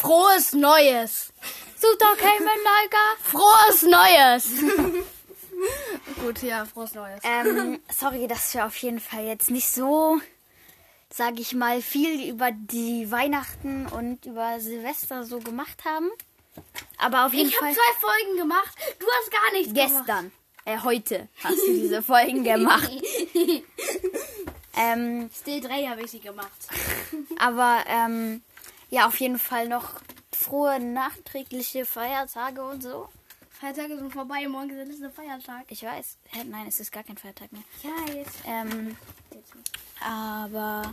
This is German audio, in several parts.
Frohes Neues. Super Cayman Lager. Frohes Neues. Gut, ja, frohes Neues. Ähm, sorry, dass wir auf jeden Fall jetzt nicht so, sag ich mal, viel über die Weihnachten und über Silvester so gemacht haben. Aber auf jeden Ich habe Fall zwei Folgen gemacht. Du hast gar nichts gemacht. gestern, äh, heute hast du diese Folgen gemacht. ähm, Still 3 habe ich sie gemacht. aber ähm, ja, auf jeden Fall noch frohe nachträgliche Feiertage und so. Feiertage sind vorbei, morgen ist der letzte Feiertag. Ich weiß. Hä, nein, es ist gar kein Feiertag mehr. Ja, jetzt. Ähm, aber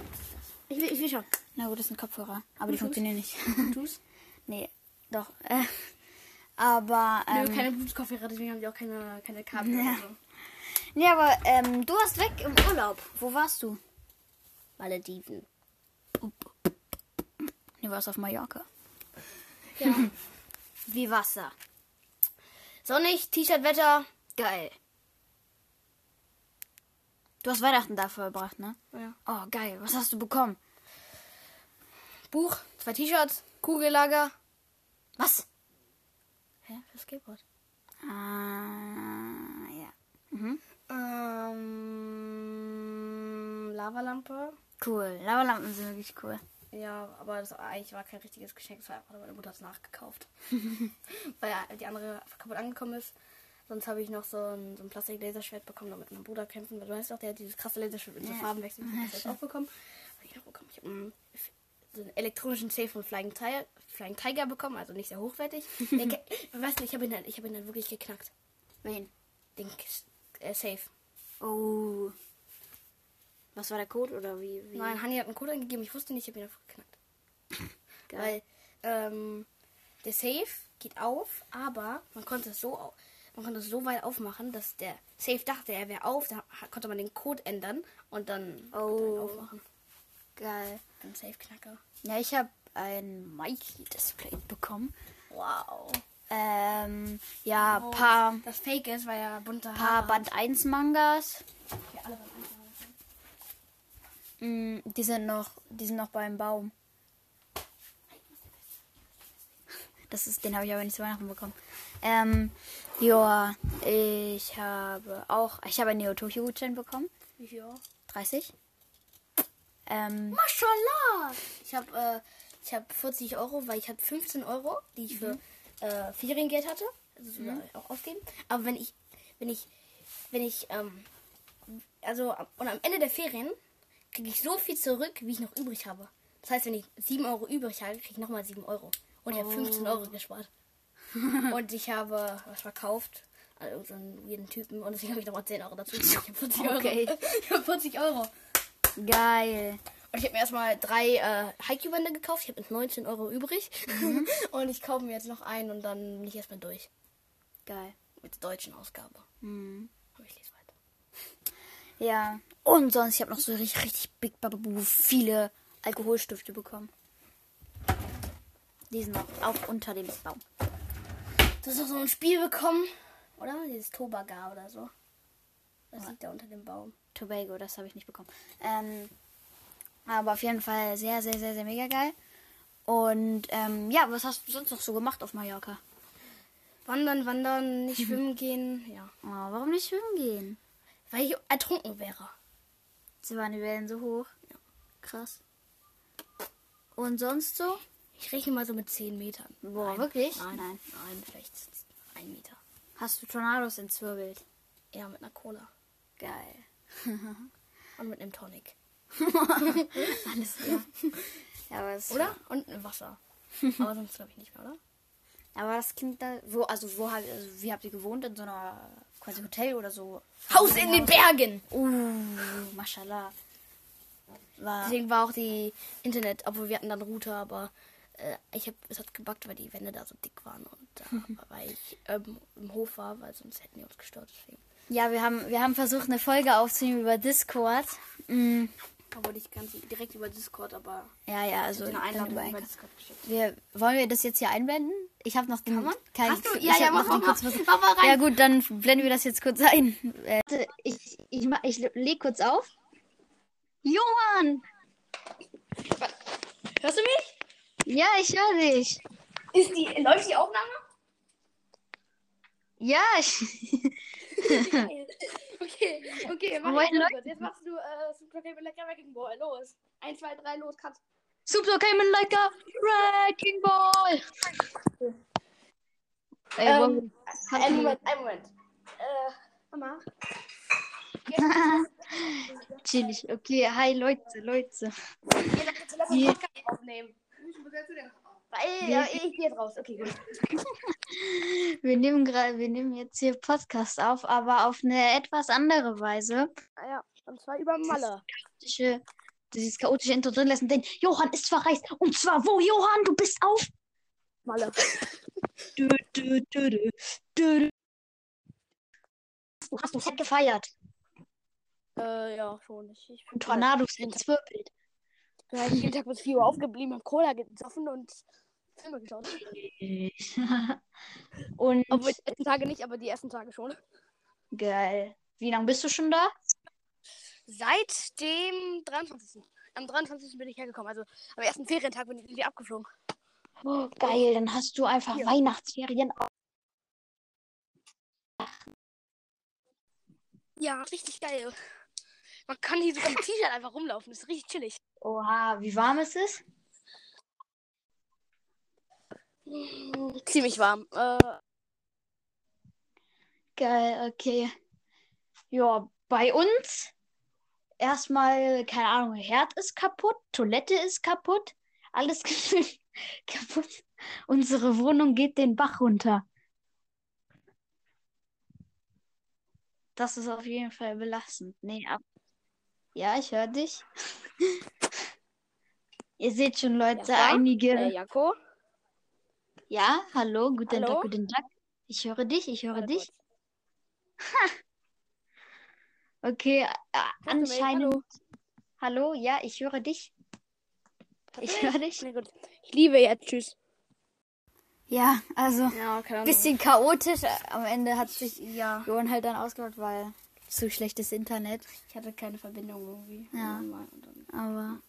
Ich will, ich will schon. na gut, das sind Kopfhörer, aber die tust? funktionieren nicht. Tu's? nee, doch. Äh, aber ähm, Nö, keine Bluetooth-Kopfhörer, deswegen haben die auch keine, keine Kabel. Ja. oder so. nee, aber ähm, du warst weg im Urlaub. Wo warst du? Malediven. Du warst auf Mallorca. Ja. Wie war's da? Sonnig, T-Shirt-Wetter. Geil. Du hast Weihnachten da verbracht, ne? Ja. Oh, geil. Was hast du bekommen? Buch, zwei T-Shirts, Kugellager. Was? Hä? Für Skateboard. Ah, ja. Ähm, Lavalampe. Cool. Lavalampen sind wirklich cool. Ja, aber das eigentlich war kein richtiges Geschenk, das war einfach, meine Mutter hat es nachgekauft. Weil ja die andere kaputt angekommen ist. Sonst habe ich noch so ein, so ein Plastik-Laserschwert bekommen, damit mein Bruder kämpfen. Weil du weißt doch, der hat dieses krasse Laserschwert mit so Ja. Farben wechseln. Ich habe das auch bekommen. Hab ich noch bekommen. Ich habe einen, so einen elektronischen Safe von Flying Tiger, Flying Tiger bekommen, also nicht sehr hochwertig. Der weißt du, ich habe ihn, dann- ich hab ihn dann wirklich geknackt. Wen? Den äh, Safe. Oh. Was war der Code oder wie? wie? Nein, Hani hat einen Code eingegeben, ich wusste nicht, ich habe ihn einfach geknackt. Geil. Weil ähm, der Safe geht auf, aber man konnte es so au- man konnte es so weit aufmachen, dass der Safe dachte, er wäre auf, da konnte man den Code ändern und dann Oh. aufmachen. Geil. Ein Safe Knacker. Ja, ich habe ein Mikey-Display bekommen. Wow. Ähm, ja, paar, Das Fake ist, weil er bunte paar Haare. Band 1 Mangas. Ja, alle Band eins Haare. Mm, die sind noch, die sind noch beim Baum. Das ist, den habe ich aber nicht zu Weihnachten bekommen. Ähm, ja, ich habe auch, ich habe einen Neo Gutschein bekommen. Wie viel? 30. Ähm, Mashallah! Ich habe äh, ich hab 40 Euro, weil ich habe 15 Euro, die ich für äh, Feriengeld hatte. Also ich auch ausgeben. Aber wenn ich, wenn ich, wenn ich, ähm, also und am Ende der Ferien kriege ich so viel zurück, wie ich noch übrig habe. Das heißt, wenn ich 7 Euro übrig habe, kriege ich nochmal 7 Euro. Und ich habe 15 Euro gespart. und ich habe was verkauft an irgendeinen weirden Typen und deswegen habe ich nochmal 10 Euro dazu. Ich habe 40 Euro. Okay. Ich habe 40 Euro. geil. Und ich habe mir erstmal drei äh, Haiku-Bände gekauft. Ich habe jetzt 19 Euro übrig. und ich kaufe mir jetzt noch einen und dann bin ich erstmal durch. Geil. Mit der deutschen Ausgabe. Mhm. Aber ich lese weiter. Ja. Und sonst, ich habe noch so richtig, richtig Big Bababu viele Alkoholstifte bekommen. Die sind auch unter dem Baum. Du hast doch so ein Spiel bekommen. Oder? Dieses Tobaga oder so. Das liegt da unter dem Baum. Tobago, das habe ich nicht bekommen. Ähm, aber auf jeden Fall sehr, sehr, sehr, sehr mega geil. Und ähm, ja, was hast du sonst noch so gemacht auf Mallorca? Wandern, wandern, nicht schwimmen gehen. Ja. Oh, warum nicht schwimmen gehen? Weil ich ertrunken wäre. Sie waren die Wellen so hoch. Krass. Und sonst so? Ich rechne mal so mit 10 Metern. Boah, Nein, wirklich? Nein, Nein. nein, vielleicht ein Meter. Hast du Tornados entzwirbelt? Ja, mit einer Cola. Geil. Und mit einem Tonic. Alles klar. ja, aber das, Oder? Und ein Wasser. Aber sonst glaube ich nicht mehr, oder? Aber das klingt da. Wo, also, wo habt, also, wie habt ihr gewohnt? In so einer quasi Hotel oder so? Haus in den Bergen! Uh, mashallah. War, Deswegen war auch die Internet, obwohl wir hatten dann Router, aber äh, ich hab, es hat gebackt, weil die Wände da so dick waren und da, weil ich ähm, im Hof war, weil sonst hätten die uns gestört. Deswegen. ja, wir haben, wir haben versucht, eine Folge aufzunehmen über Discord. Mm, Aber nicht ganz direkt über Discord, aber ja, ja, also eine Einladung über. Discord geschickt. wir, wollen wir das jetzt hier einblenden? Ich habe noch den Kann man? kein Hast du? ich Ja, ja, hab mach mal, kurz- mach mal rein. Ja gut, dann blenden wir das jetzt kurz ein. Äh, warte, ich, ich, ma- ich leg kurz auf. Johann! Hörst du mich? Ja, ich höre dich. Ist die, läuft die Aufnahme? Ja, ich. Geil. okay, okay, mach Moin, jetzt, jetzt machst du äh, Super Cable Lecker Wrecking Ball. Los. 1, 2, 3, los, cut. Super Cayman like a Wrecking Ball. Ey, Ähm, wir- Einen Moment, einen Moment. Äh, Mama. Chillig. Okay, hi Leute, Leute. Geh doch jetzt lass uns Wie- Podcast aufnehmen. Weil, ja, ich geh jetzt raus. Okay, gut. Wir nehmen gerade, wir nehmen jetzt hier Podcast auf, aber auf eine etwas andere Weise. Ah, ja, und zwar über Malle. Chaotische- Dieses chaotische Intro drin lassen, denn Johann ist verreist. Und zwar wo, Johann? Du bist auf. Malle. Du, du, du, du, du. Du hast du fett gefeiert. Äh, ja, schon. Ich, ich Und Tornados entzwirbelt. Bin halt jeden Tag bis 4 Uhr aufgeblieben, hab Cola gesoffen und Filme geschaut. Und Obwohl die ersten Tage nicht, aber die ersten Tage schon. geil. Wie lange bist du schon da? Seit dem 23. Am 23. bin ich hergekommen. Also am ersten Ferientag bin ich irgendwie abgeflogen. Oh, geil, dann hast du einfach Ja. Weihnachtsferien. Ja, richtig geil. Man kann hier sogar mit T-Shirt einfach rumlaufen. Das ist richtig chillig. Oha, wie warm ist es? Ziemlich warm. Äh, Geil, okay. Ja, bei uns erstmal, keine Ahnung, Herd ist kaputt, Toilette ist kaputt, alles kaputt. Unsere Wohnung geht den Bach runter. Das ist auf jeden Fall belastend. Nee, ab. Ja, ich höre dich. Ihr seht schon, Leute, Ja, einige. äh, Jako. Ja, hallo, guten Hallo? Tag, guten Tag. Ich höre dich, ich höre Warte dich. Okay, äh, mich? anscheinend. Hallo. Hallo, ja, ich höre dich. Ich höre dich. Ich liebe jetzt. Tschüss. Ja, also Ja, bisschen chaotisch. Äh, Am Ende hat sich Ja. Johann halt dann ausgemacht, weil zu schlechtes Internet. Ich hatte keine Verbindung irgendwie. Ja. Aber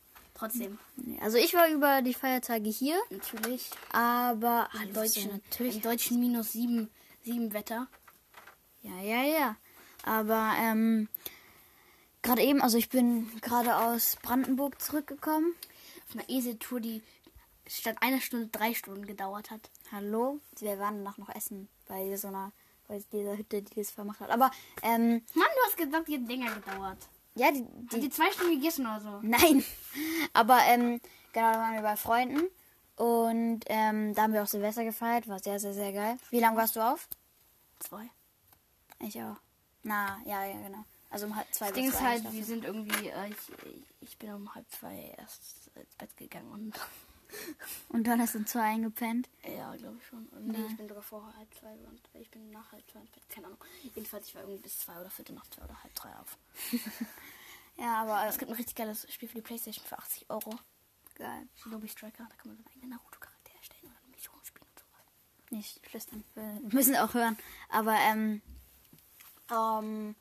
Trotzdem. nee, also ich war über die Feiertage hier, Natürlich. aber Im Deutschen, natürlich. Im Deutschen minus sieben, sieben Wetter. Ja, ja, ja. Aber ähm, gerade eben, also ich bin gerade aus Brandenburg zurückgekommen. Auf einer Eseltour, die statt einer Stunde drei Stunden gedauert hat. Hallo, wir waren danach noch essen bei so einer, bei dieser Hütte, die das vermacht hat. Aber ähm, Mann, du hast gesagt, die hat länger gedauert. Ja, die, die die zwei Stunden gegessen oder so? Nein. Aber ähm, genau, da waren wir bei Freunden. Und ähm, da haben wir auch Silvester gefeiert. War sehr, sehr, sehr geil. Wie lange warst du auf? Zwei. Ich auch. Na, ja, ja, genau. Also um halb zwei Das Ding ist halt, wir sind irgendwie, äh, ich, ich bin um halb zwei erst ins Bett gegangen und Und dann hast du zwei eingepennt. ja, glaube ich schon. Und nee, Nein. ich bin sogar vor halb zwei und ich bin nach halb zwei ins keine Ahnung. Jedenfalls, ich war irgendwie bis zwei oder viertel nach zwei oder halb drei auf. Ja, aber Es gibt ein richtig geiles Spiel für die Playstation für 80 Euro. geil. Shinobi Striker, da kann man seinen eigenen Naruto-Charakter erstellen oder Mission spielen und sowas. Nicht flüstern. Wir müssen auch hören. Aber ähm, ähm,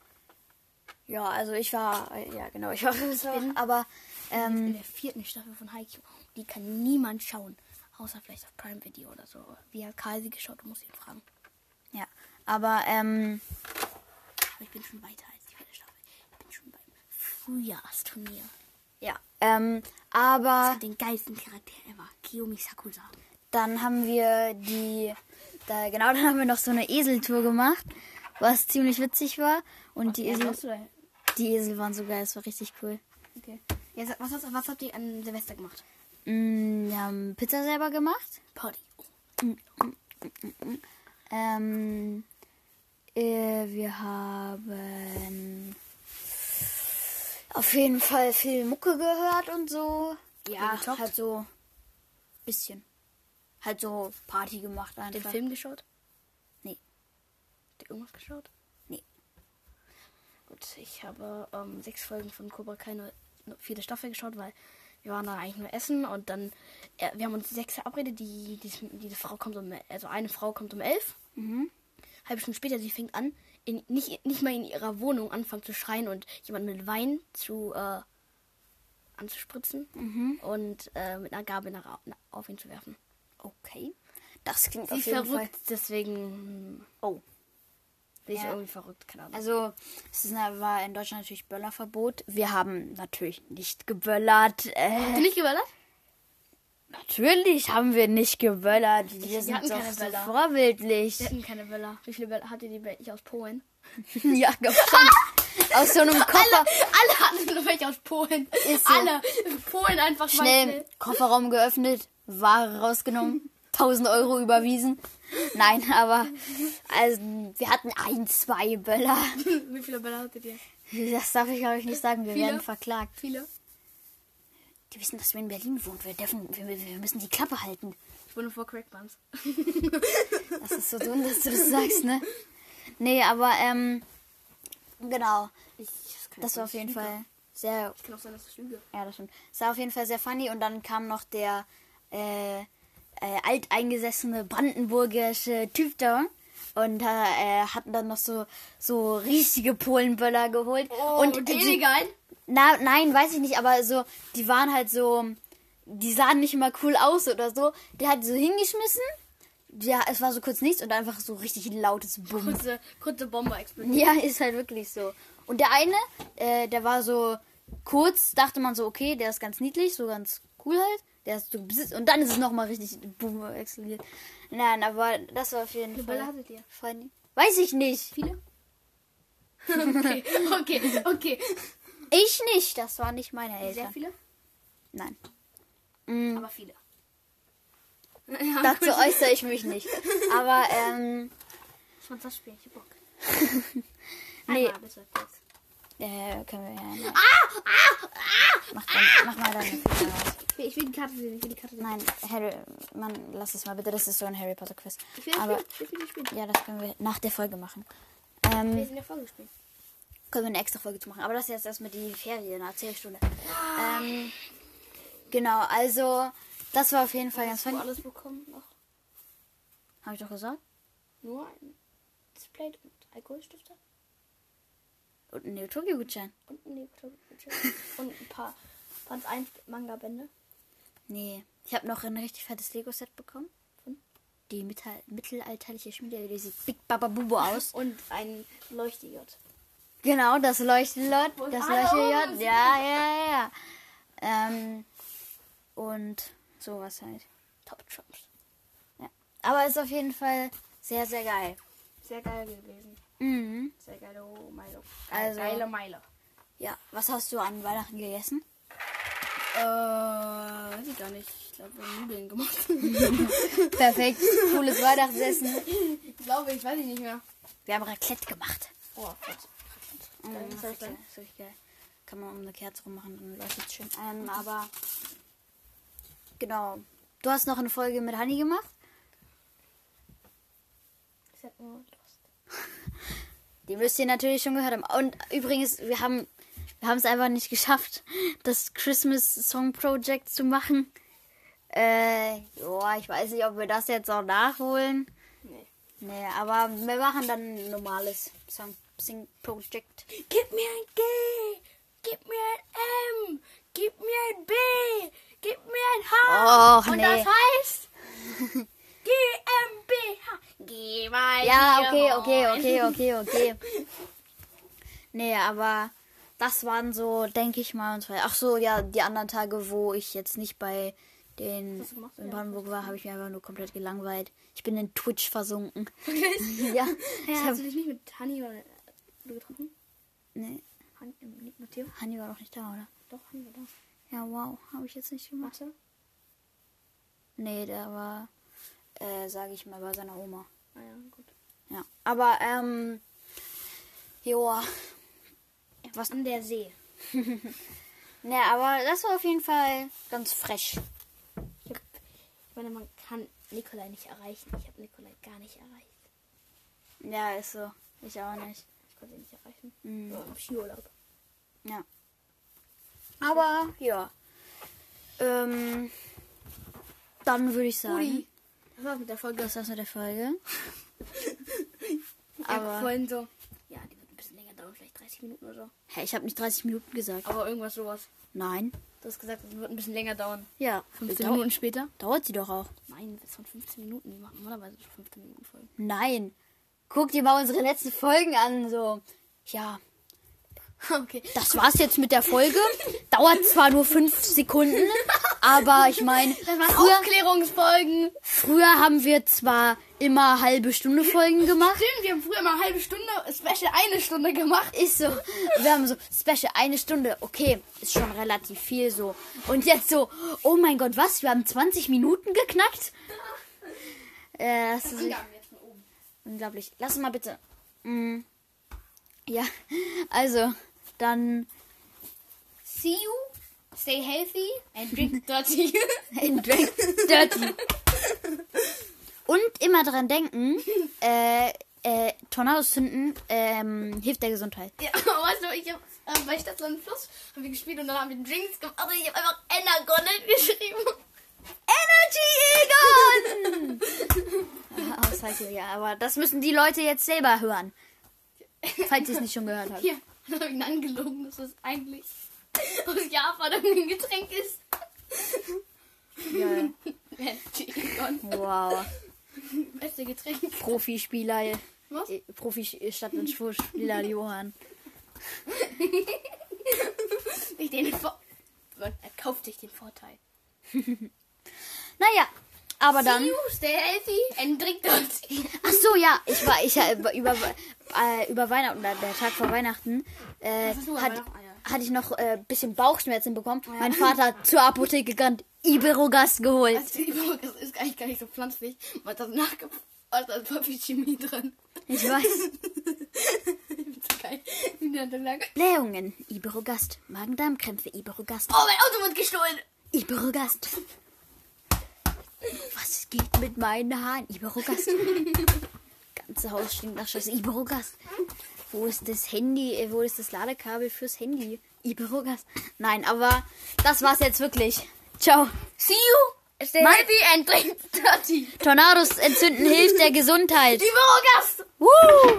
ja, also ich war, äh, ja genau, ich war bin- aber In ähm, der vierten Staffel von Haikyuu. Die kann niemand schauen. Außer vielleicht auf Prime Video oder so. Wie hat Karl sie geschaut? Du musst ihn fragen. ja, aber ähm, Aber ich bin schon weiter als die vierte Staffel. Ich bin schon beim Frühjahrsturnier. ja, ähm, aber Hat den geilsten Charakter ever. Kiyomi Sakusa. Dann haben wir die, da, genau, dann haben wir noch so eine Eseltour gemacht, was ziemlich witzig war. Und die Esel? Die Esel waren so geil, es war richtig cool. Okay. Ja, sag, was, hast, was habt ihr an Silvester gemacht? Mm, wir haben Pizza selber gemacht. Party. Oh. Ähm, äh, wir haben auf jeden Fall viel Mucke gehört und so. Ja, gezockt? halt so bisschen. Halt so Party gemacht Den einfach. Film geschaut? Nee. Habt ihr irgendwas geschaut? Gut, ich habe ähm, sechs Folgen von Cobra Kai nur nur vierte Staffel geschaut, weil wir waren da eigentlich nur essen und dann, äh, wir haben uns sechs verabredet, die, die, diese Frau kommt um, also eine Frau kommt um elf. Mhm. Halbe Stunde später, sie fängt an, in, nicht, nicht mal in ihrer Wohnung anfangen zu schreien und jemand mit Wein zu, äh, anzuspritzen Mhm. und äh, mit einer Gabel nach, nach, auf ihn zu werfen. Okay. Das klingt Sie auf jeden verrückt, Fall. deswegen hm, Oh. Ist Ja. irgendwie verrückt, keine Ahnung. Also, es ist, war in Deutschland natürlich Böllerverbot. Wir haben natürlich nicht geböllert. Äh, du nicht geballert? natürlich haben wir nicht geböllert. Wir wir sind doch so Böller. vorbildlich. Wir hatten keine Böller. Wie viele Böller hatte die bei ich aus Polen? ja, schon. Aus so einem Koffer. Alle hatten nur welche aus Polen. Ist so. Alle. Polen einfach Schnell Kofferraum geöffnet, Ware rausgenommen, 1000 Euro überwiesen. Nein, aber also, wir hatten ein, zwei Böller. Wie viele Böller hattet ihr? Das darf ich glaube ich nicht sagen. Wir Viele? werden verklagt. Viele. Die wissen, dass wir in Berlin wohnen. Wir, dürfen, wir, wir müssen die Klappe halten. Ich wohne vor Crackbuns. Das ist so dumm, dass du das sagst, ne? Nee, aber ähm, genau. Ich, das, Das ich war auf jeden. Fall sehr Kann auch sein, dass ich lüge. Ja, das stimmt. Es war auf jeden Fall sehr funny und dann kam noch der äh, äh, alteingesessene brandenburgische Typ da und äh, äh, hatten dann noch so so riesige Polenböller geholt und und die, illegal? na nein, weiß ich nicht, aber so die waren halt so die sahen nicht immer cool aus oder so. Der hat die so hingeschmissen. Ja, es war so kurz nichts und einfach so richtig lautes Bumm. Kurze, kurze Bombe explodiert. Ja, ist halt wirklich so. Und der eine, äh, der war so kurz, dachte man so, okay, der ist ganz niedlich, so ganz cool halt. Der ist so besitzt und dann ist es nochmal richtig boom explodiert. Nein, aber das war auf jeden Wie Fall. Böller hattet ihr? funny. Weiß ich nicht. Viele? okay, okay, okay. Ich nicht. Das waren nicht meine Sehr Eltern. viele? Nein. Mm, Aber viele. Ja, dazu gut. äußere ich mich nicht. Aber ähm, Ich fand das Spiel, ich hab Bock. Nee. Einmal bitte, äh, können wir ja. Ne. Ah, Mach, dann, mach mal deine Finger raus. Karte sehen, ich will die Karte sehen. Nein, Harry, Mann, lass es mal bitte. Das ist so ein Harry Potter Quiz. Ich will Aber das Spiel, ich will das Spiel. ja, das können wir nach der Folge machen. Wir Ähm, sind in der Folge spielen. können wir eine extra Folge zu machen. Aber das ist jetzt erstmal die Ferien, eine Erzählstunde. Ähm, genau, also das war auf jeden Fall ganz funny. alles bekommen noch? Habe ich doch gesagt? Nur ein Display und Alkoholstifter Und ein Neo-Tokyo-Gutschein. und ein Nebelgutschein und ein paar Band 1 Manga-Bände. Nee, ich habe noch ein richtig fettes Lego-Set bekommen. Von? Die mittel mittelalterliche Schmiede, die sieht Big Baba Bubo aus. Und ein Leuchtejod. Genau, das Leuchtenlot, Wo das oben ja, ja, ja. Ähm, und sowas halt. Top Trumps. Ja. Aber ist auf jeden Fall sehr, sehr geil. Sehr geil gewesen. Mhm. Sehr geile Milo. Also- geile Milo. Ja, was hast du an Weihnachten gegessen? Äh, weiß ich gar nicht. Ich glaube, wir haben Nudeln gemacht. Perfekt, cooles Weihnachtsessen. ich glaube, ich weiß ich nicht mehr. Wir haben Raclette gemacht. Oh, Gott. Mhm, das ist soll geil. ich Das ist richtig geil. Kann man um eine Kerze rummachen, dann leuchtet es schön. Ähm, aber genau. Du hast noch eine Folge mit Honey gemacht. Ich sag nur Lost. Die müsst ihr natürlich schon gehört haben. Und übrigens, wir haben wir haben es einfach nicht geschafft, das Christmas Song Project zu machen. Äh, ja, ich weiß nicht, ob wir das jetzt auch nachholen. Nee. Nee, aber wir machen dann ein normales Song Sing Project. Gib mir ein G, gib mir ein M, gib mir ein B, gib mir ein H. Och, Und nee. das heißt GmbH. Geh mal Ja, okay, okay, okay, okay, okay. Nee, aber das waren so, denke ich mal, und zwei. Ach so, ja, die anderen Tage, wo ich jetzt nicht bei den in Brandenburg war, habe ich mich einfach nur komplett gelangweilt. Ich bin in Twitch versunken. Wirklich? ja, ich hast hab, du dich nicht mit Hanni oder du getroffen? nee, Han, äh, Theo? Hanni war doch nicht da, oder? Doch, Hanni war da. Ja, wow, habe ich jetzt nicht gemacht. Warte. Nee, der war, äh, sage ich mal, bei seiner Oma. Ah ja, gut. Ja, aber ähm, joa. Was An der See. Ne, aber das war auf jeden Fall ganz fresh. Ich, hab, ich meine, man kann Nikolai nicht erreichen. Ich habe Nikolai gar nicht erreicht. Ja, ist so. Ich auch nicht. Ich konnte ihn nicht erreichen. Mhm. Ja, auf Skiurlaub. Ja. Aber ja. Ähm, dann würde ich sagen, Uli. Das war's mit der Folge. das war's mit der Folge. Ich aber- vorhin so. Dauern, vielleicht 30 Minuten oder so. Hä, ich habe nicht 30 Minuten gesagt. Aber irgendwas sowas. Nein. Du hast gesagt, es wird ein bisschen länger dauern. Ja. 15 Dau- Minuten später? Dauert sie doch auch. Nein, das waren 15 Minuten. Die machen normalerweise 15 Minuten Folgen. Nein. Guck dir mal unsere letzten Folgen an. So. Ja. Okay. Das war's jetzt mit der Folge. Dauert zwar nur fünf Sekunden, aber ich meine, Das waren früher, Aufklärungsfolgen. früher haben wir zwar immer halbe Stunde Folgen gemacht. Stimmt, wir haben früher eine halbe Stunde, Special eine Stunde gemacht. Ist so. Wir haben so Special eine Stunde. Okay, ist schon relativ viel so. Und jetzt so, oh mein Gott, was? Wir haben 20 Minuten geknackt? Äh, das ist unglaublich. Lass mal bitte. Mm. Ja, also, dann See you, stay healthy and drink dirty. in Drag Dirty. Und immer dran denken, äh, äh, Tornados zünden ähm, hilft der Gesundheit. ja, weißt du, ich hab äh, bei Stadt so einen Fluss haben wir gespielt und dann haben wir Drinks gemacht und ich habe einfach Energon geschrieben. Energy Egon! Auszeichen, ja, aber das müssen die Leute jetzt selber hören. Falls ihr es nicht schon gehört habt. Hier, dann habe ich ihn angelogen, dass das eigentlich aus Japan ein Getränk ist. Ja. Energon. Wow. Beste Getränk. Profispieler. Was? äh, Profi-Stadt- und Spieler Johann. Ich den Vor er kauft sich den Vorteil. Naja, aber dann. See you, stay healthy and drink dirty. Ach so, ja, ich war, ich äh, über, äh, über Weihnachten, oder der Tag vor Weihnachten, äh, hat, Weihnachten? Ah, ja. hatte ich noch ein äh, bisschen Bauchschmerzen bekommen. Mein Vater hat zur Apotheke gegangen, Iberogast geholt. Also, Übung ist, eigentlich gar nicht so pflanzlich. Man hat das nachgefragt. Da ist voll viel Chemie drin. Ich weiß. Blähungen, Iberogast. Magen-Darm-Krämpfe, Iberogast. Oh, mein Auto wird gestohlen. Iberogast. Was geht mit meinen Haaren? Iberogast. Ganze Haus stinkt nach Scheiße. Iberogast. Wo ist das Handy? äh, Wo ist das Ladekabel fürs Handy? Iberogast. Nein, aber das war's jetzt wirklich. Ciao. See you, stay Mann. healthy and drink dirty. Tornados entzünden hilft der Gesundheit. Übergast. Woo!